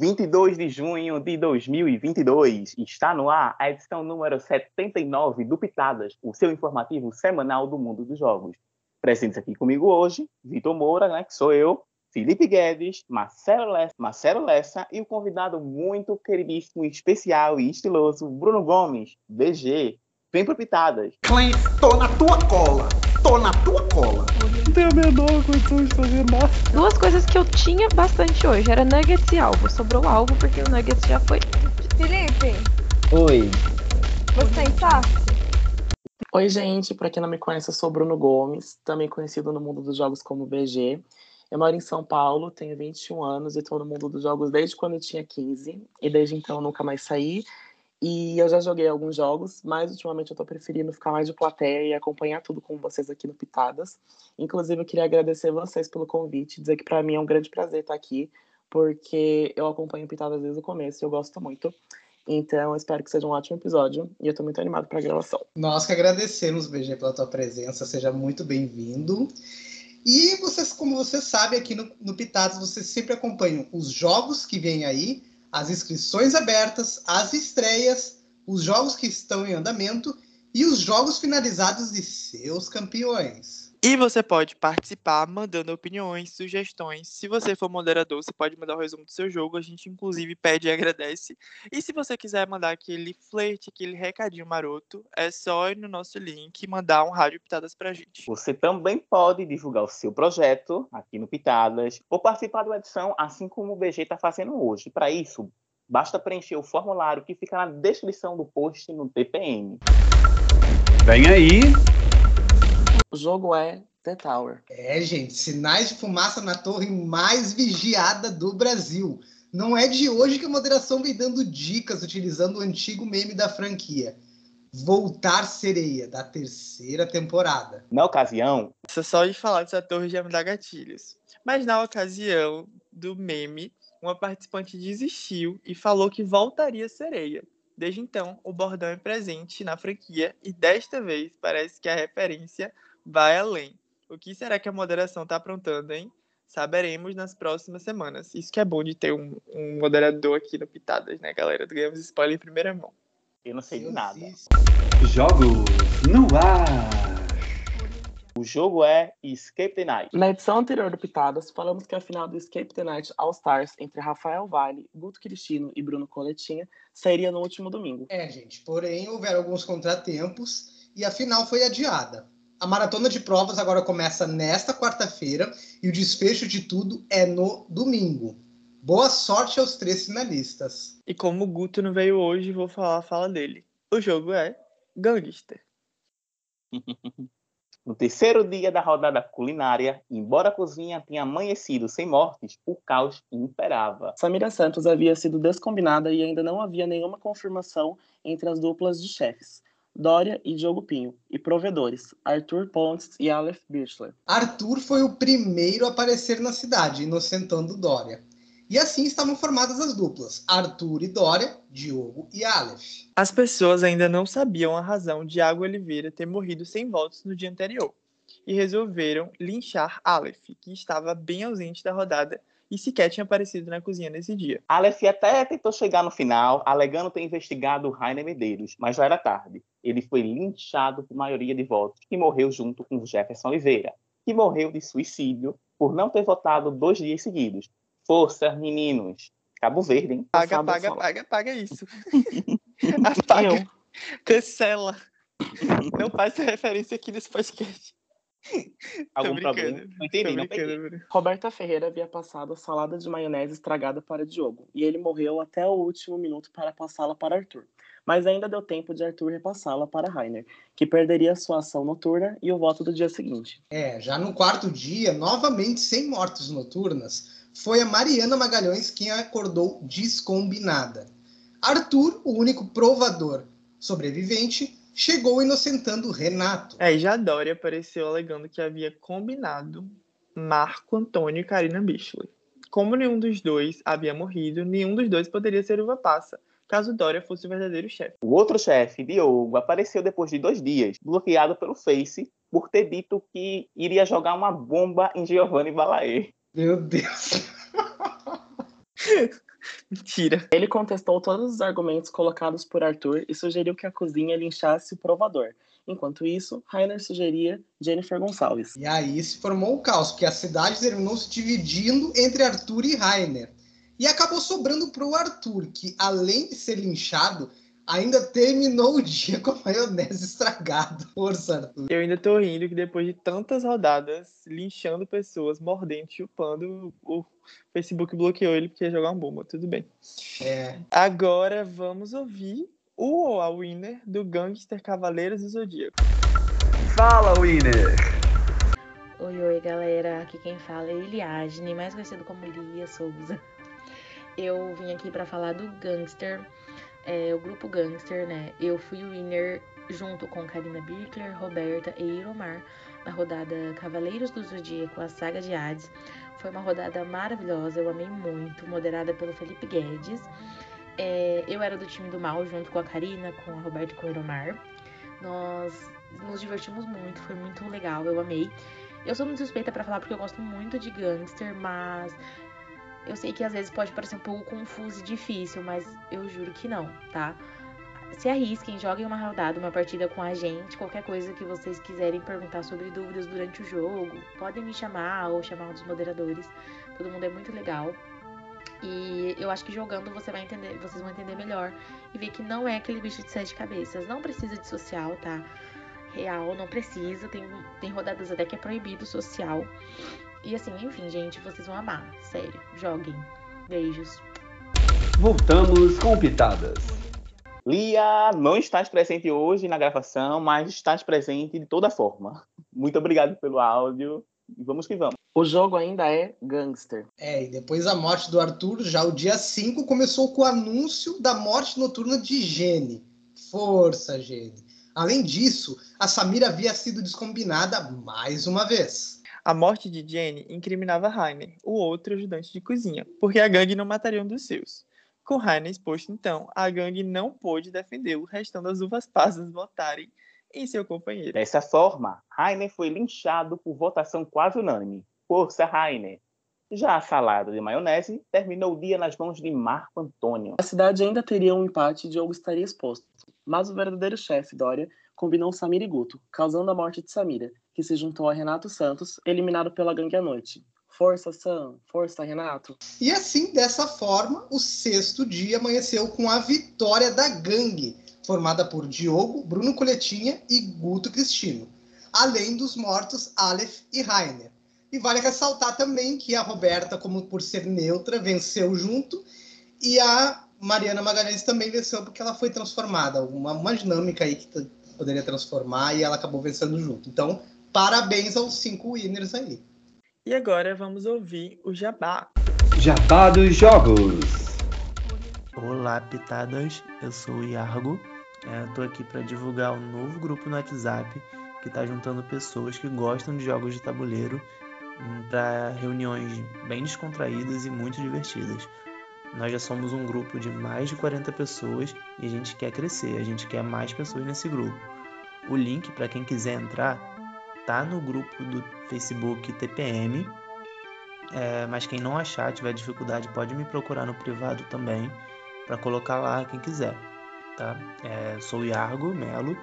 22 de junho de 2022. Está no ar a edição número 79 do Pitadas, o seu informativo semanal do mundo dos jogos. Presentes aqui comigo hoje, Vitor Moura, né, que sou eu, Felipe Guedes, Marcelo Lessa, Marcelo Lessa e o convidado muito queridíssimo, especial e estiloso, Bruno Gomes, BG. Vem pro Pitadas. Clem, tô na tua cola. Tô na tua cola. Não tenho a menor condição de fazer nada. Duas coisas que eu tinha bastante hoje era nuggets e alvo. Sobrou alvo porque o nuggets já foi. Felipe, Oi. você saque? Oi, gente. Pra quem não me conhece, eu sou Bruno Gomes, também conhecido no mundo dos jogos como BG. Eu moro em São Paulo, tenho 21 anos e estou no mundo dos jogos desde quando eu tinha 15. E desde então eu nunca mais saí. E eu já joguei alguns jogos, mas ultimamente eu tô preferindo ficar mais de plateia e acompanhar tudo com vocês aqui no Pitadas. Inclusive, eu queria agradecer vocês pelo convite, dizer que para mim é um grande prazer estar aqui, porque eu acompanho Pitadas desde o começo e eu gosto muito. Então, espero que seja um ótimo episódio e eu tô muito animado para a gravação. Nós que agradecemos, BG, pela tua presença. Seja muito bem-vindo. E vocês, como você sabe, aqui no, no Pitadas, vocês sempre acompanham os jogos que vêm aí, as inscrições abertas, as estreias, os jogos que estão em andamento e os jogos finalizados de seus campeões. E você pode participar mandando opiniões, sugestões. Se você for moderador, você pode mandar o resumo do seu jogo. A gente, inclusive, pede e agradece. E se você quiser mandar aquele flerte, aquele recadinho maroto, é só ir no nosso link e mandar um rádio Pitadas pra gente. Você também pode divulgar o seu projeto aqui no Pitadas ou participar da edição, assim como o BG está fazendo hoje. Para isso, basta preencher o formulário que fica na descrição do post no TPM. Vem aí. O jogo é The Tower. É, gente, sinais de fumaça na torre mais vigiada do Brasil. Não é de hoje que a moderação vem dando dicas utilizando o antigo meme da franquia. Voltar Sereia, da terceira temporada. Na ocasião, Isso só de falar dessa torre já me dá gatilhos. Mas na ocasião do meme, uma participante desistiu e falou que voltaria sereia. Desde então, o bordão é presente na franquia e desta vez parece que a referência vai além. O que será que a moderação está aprontando, hein? Saberemos nas próximas semanas. Isso que é bom de ter um, um moderador aqui no Pitadas, né, galera? Ganhamos spoiler em primeira mão. eu não sei de nada. Jogos no ar. O jogo é Escape the Night. Na edição anterior do Pitadas, falamos que a final do Escape the Night All Stars entre Rafael Vale, Guto Cristino e Bruno Coletinha sairia no último domingo. É, gente, porém houveram alguns contratempos e a final foi adiada. A maratona de provas agora começa nesta quarta-feira e o desfecho de tudo é no domingo. Boa sorte aos três finalistas. E como o Guto não veio hoje, vou falar a fala dele. O jogo é Gangster. No terceiro dia da rodada culinária, embora a cozinha tenha amanhecido sem mortes, o caos imperava. Samira Santos havia sido descombinada e ainda não havia nenhuma confirmação entre as duplas de chefes, Dória e Diogo Pinho, e provedores, Arthur Pontes e Aleph Birchler. Arthur foi o primeiro a aparecer na cidade, inocentando Dória. E assim estavam formadas as duplas: Arthur e Dória, Diogo e Aleph. As pessoas ainda não sabiam a razão de Água Oliveira ter morrido sem votos no dia anterior e resolveram linchar Aleph, que estava bem ausente da rodada e sequer tinha aparecido na cozinha nesse dia. Aleph até tentou chegar no final, alegando ter investigado o Rainer Medeiros, mas já era tarde. Ele foi linchado por maioria de votos e morreu junto com Jefferson Oliveira, que morreu de suicídio por não ter votado dois dias seguidos. Força, meninos! Cabo Verde, hein? Paga, paga, só. paga, paga isso. Apaga, cancela. Não faz referência aqui nesse podcast. Algum problema? Não entendi, não peguei. Roberta Ferreira havia passado a salada de maionese estragada para Diogo, e ele morreu até o último minuto para passá-la para Arthur. Mas ainda deu tempo de Arthur repassá-la para Rainer, que perderia sua ação noturna e o voto do dia seguinte. É, já no quarto dia, novamente sem mortes noturnas, foi a Mariana Magalhães quem acordou descombinada. Arthur, o único provador sobrevivente, chegou inocentando Renato. Aí já Dória apareceu alegando que havia combinado Marco Antônio e Karina Bichler. Como nenhum dos dois havia morrido, nenhum dos dois poderia ser uva passa, caso Dória fosse o verdadeiro chefe. O outro chefe, Diogo, apareceu depois de dois dias, bloqueado pelo Face por ter dito que iria jogar uma bomba em Giovanni Balaê. Meu Deus. Mentira. Ele contestou todos os argumentos colocados por Arthur e sugeriu que a cozinha linchasse o provador. Enquanto isso, Rainer sugeria Jennifer Gonçalves. E aí se formou o caos, porque a cidade terminou se dividindo entre Arthur e Rainer. E acabou sobrando para o Arthur, que além de ser linchado, ainda terminou o dia com a maionese estragada. Força, Arthur. Eu ainda tô rindo que depois de tantas rodadas, linchando pessoas, mordendo, chupando, o Facebook bloqueou ele porque ia jogar uma bomba. Tudo bem. É. Agora vamos ouvir o a winner do Gangster Cavaleiros do Zodíaco. Fala, Winner! Oi, oi, galera. Aqui quem fala é Eliadne, mais conhecido como Lia Souza. Eu vim aqui pra falar do Gangster, é, o grupo Gangster, né? Eu fui o winner junto com Karina Birkler, Roberta e Iromar na rodada Cavaleiros do Zodíaco, a saga de Hades. Foi uma rodada maravilhosa, eu amei muito, moderada pelo Felipe Guedes. É, eu era do time do mal junto com a Karina, com a Roberta e com o Iromar. Nós nos divertimos muito, foi muito legal, eu amei. Eu sou muito suspeita pra falar porque eu gosto muito de gangster, mas eu sei que às vezes pode parecer um pouco confuso e difícil, mas eu juro que não, tá? Se arrisquem, joguem uma rodada, uma partida com a gente, qualquer coisa que vocês quiserem perguntar sobre dúvidas durante o jogo, podem me chamar ou chamar um dos moderadores. Todo mundo é muito legal. E eu acho que jogando você vai entender, vocês vão entender melhor e ver que não é aquele bicho de sete cabeças. Não precisa de social, tá? Real, não precisa. Tem, tem rodadas até que é proibido social. E assim, enfim, gente, vocês vão amar. Sério, joguem. Beijos. Voltamos com Pitadas. Lia, não estás presente hoje na gravação, mas estás presente de toda forma. Muito obrigado pelo áudio e vamos que vamos. O jogo ainda é Gangster. É, e depois da morte do Arthur, já o dia 5 começou com o anúncio da morte noturna de Gene. Força, Gene. Além disso, a Samira havia sido descombinada mais uma vez. A morte de Jenny incriminava Rainer, o outro ajudante de cozinha, porque a gangue não mataria um dos seus. Com Rainer exposto, então, a gangue não pôde defendê-lo, restando as uvas passas votarem em seu companheiro. Dessa forma, Rainer foi linchado por votação quase unânime. Força, Rainer! Já a salada de maionese terminou o dia nas mãos de Marco Antônio. A cidade ainda teria um empate e Diogo estaria exposto. Mas o verdadeiro chefe, Dória, combinou Samira e Guto, causando a morte de Samira, que se juntou a Renato Santos, eliminado pela gangue à noite. Força, Sam! Força, Renato! E assim, dessa forma, o sexto dia amanheceu com a vitória da gangue, formada por Diogo, Bruno Coletinha e Guto Cristino, além dos mortos Aleph e Rainer. E vale ressaltar também que a Roberta, como por ser neutra, venceu junto, e a Mariana Magalhães também venceu porque ela foi transformada. Uma, uma dinâmica aí que poderia transformar e ela acabou vencendo junto. Então, parabéns aos cinco winners aí. E agora vamos ouvir o Jabá. Jabá dos Jogos. Olá, pitadas. Eu sou o Iargo. É, tô aqui para divulgar um novo grupo no WhatsApp que está juntando pessoas que gostam de jogos de tabuleiro para reuniões bem descontraídas e muito divertidas. Nós já somos um grupo de mais de 40 pessoas e a gente quer crescer, a gente quer mais pessoas nesse grupo. O link para quem quiser entrar tá no grupo do Facebook TPM, é, mas quem não achar, tiver dificuldade, pode me procurar no privado também para colocar lá quem quiser, tá? É, sou Iargo Melo,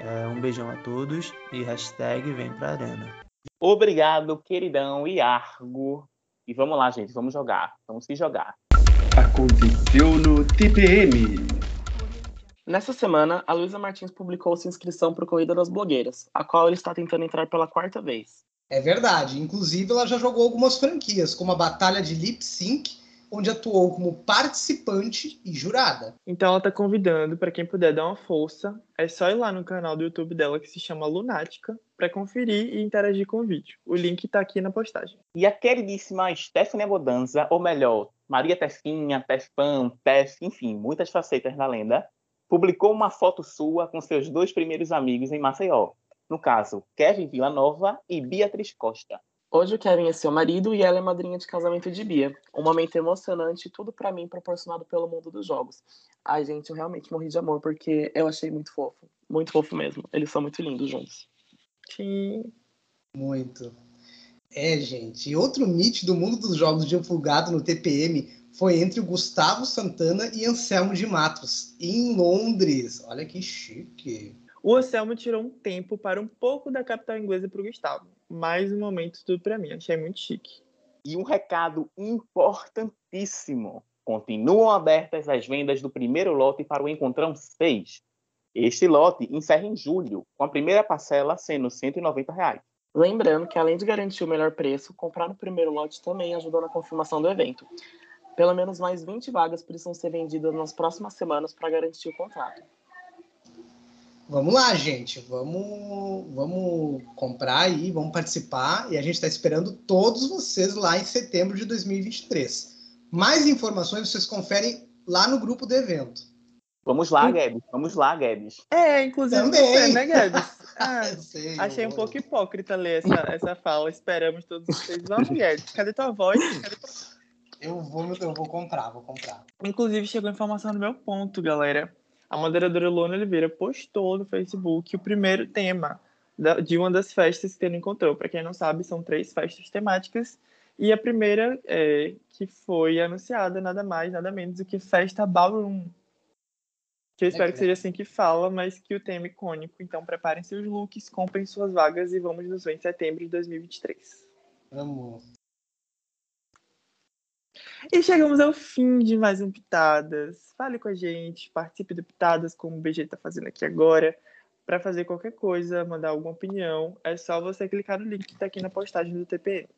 é, um beijão a todos e hashtag vem pra arena. Obrigado, queridão Iargo. E vamos lá, gente, vamos jogar. Vamos se jogar. Aconteceu no TPM. Nessa semana, a Luísa Martins publicou sua inscrição para o Corrida das Blogueiras, a qual ele está tentando entrar pela quarta vez. É verdade. Inclusive, ela já jogou algumas franquias, como a Batalha de Lip Sync, onde atuou como participante e jurada. Então ela tá convidando para quem puder dar uma força, é só ir lá no canal do YouTube dela que se chama Lunática para conferir e interagir com o vídeo. O link tá aqui na postagem. E a queridíssima Stephanie Bodanza, ou melhor, Maria Tefinha, Tefan, Tef, enfim, muitas facetas da lenda, publicou uma foto sua com seus dois primeiros amigos em Maceió. No caso, Kevin Villanova e Beatriz Costa. Hoje o Kevin é seu marido e ela é madrinha de casamento de Bia. Um momento emocionante, tudo pra mim proporcionado pelo mundo dos jogos. Ai, gente, eu realmente morri de amor porque eu achei muito fofo. Muito fofo mesmo. Eles são muito lindos juntos. Sim. Muito. É, gente. E outro meet do mundo dos jogos divulgado no TPM foi entre o Gustavo Santana e Anselmo de Matos, em Londres. Olha que chique. O Anselmo tirou um tempo para um pouco da capital inglesa para o Gustavo. Mais um momento tudo para mim, achei muito chique. E um recado importantíssimo. Continuam abertas as vendas do primeiro lote para o Encontrão 6. Este lote encerra em julho, com a primeira parcela sendo 190 reais. Lembrando que, além de garantir o melhor preço, comprar no primeiro lote também ajudou na confirmação do evento. Pelo menos mais 20 vagas precisam ser vendidas nas próximas semanas para garantir o contrato. Vamos lá, gente. Vamos, vamos comprar aí, vamos participar. E a gente está esperando todos vocês lá em setembro de 2023. Mais informações vocês conferem lá no grupo do evento. Vamos lá, Guedes. Vamos lá, Guedes. É, inclusive Também. você, né, Guedes? Ah, sei, achei um pouco hipócrita ler essa, essa fala. Esperamos todos vocês. Vamos, Guedes. Cadê tua voz? Cadê tua... Eu vou, eu vou comprar, vou comprar. Inclusive, chegou informação no meu ponto, galera. A moderadora Luana Oliveira postou no Facebook o primeiro tema de uma das festas que ele encontrou. Para quem não sabe, são três festas temáticas. E a primeira é, que foi anunciada, nada mais, nada menos do que Festa Ballroom. Que eu espero que seja assim que fala, mas que o tema é icônico. Então, preparem seus looks, comprem suas vagas e vamos nos ver em setembro de 2023. Vamos. E chegamos ao fim de mais um Pitadas. Fale com a gente, participe do Pitadas, como o BG está fazendo aqui agora. Para fazer qualquer coisa, mandar alguma opinião, é só você clicar no link que está aqui na postagem do TPM.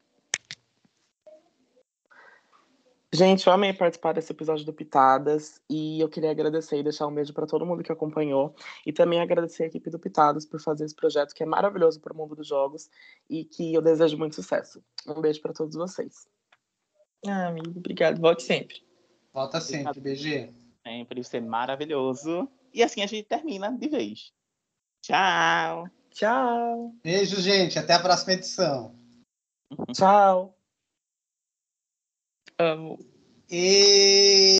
Gente, eu amei participar desse episódio do Pitadas e eu queria agradecer e deixar um beijo para todo mundo que acompanhou e também agradecer a equipe do Pitadas por fazer esse projeto que é maravilhoso para o mundo dos jogos e que eu desejo muito sucesso. Um beijo para todos vocês. Ah, amigo, obrigado. Volte sempre. Volta sempre, BG. Sempre ser maravilhoso. E assim a gente termina de vez. Tchau. Tchau. Beijo, gente. Até a próxima edição. Tchau. Amo. E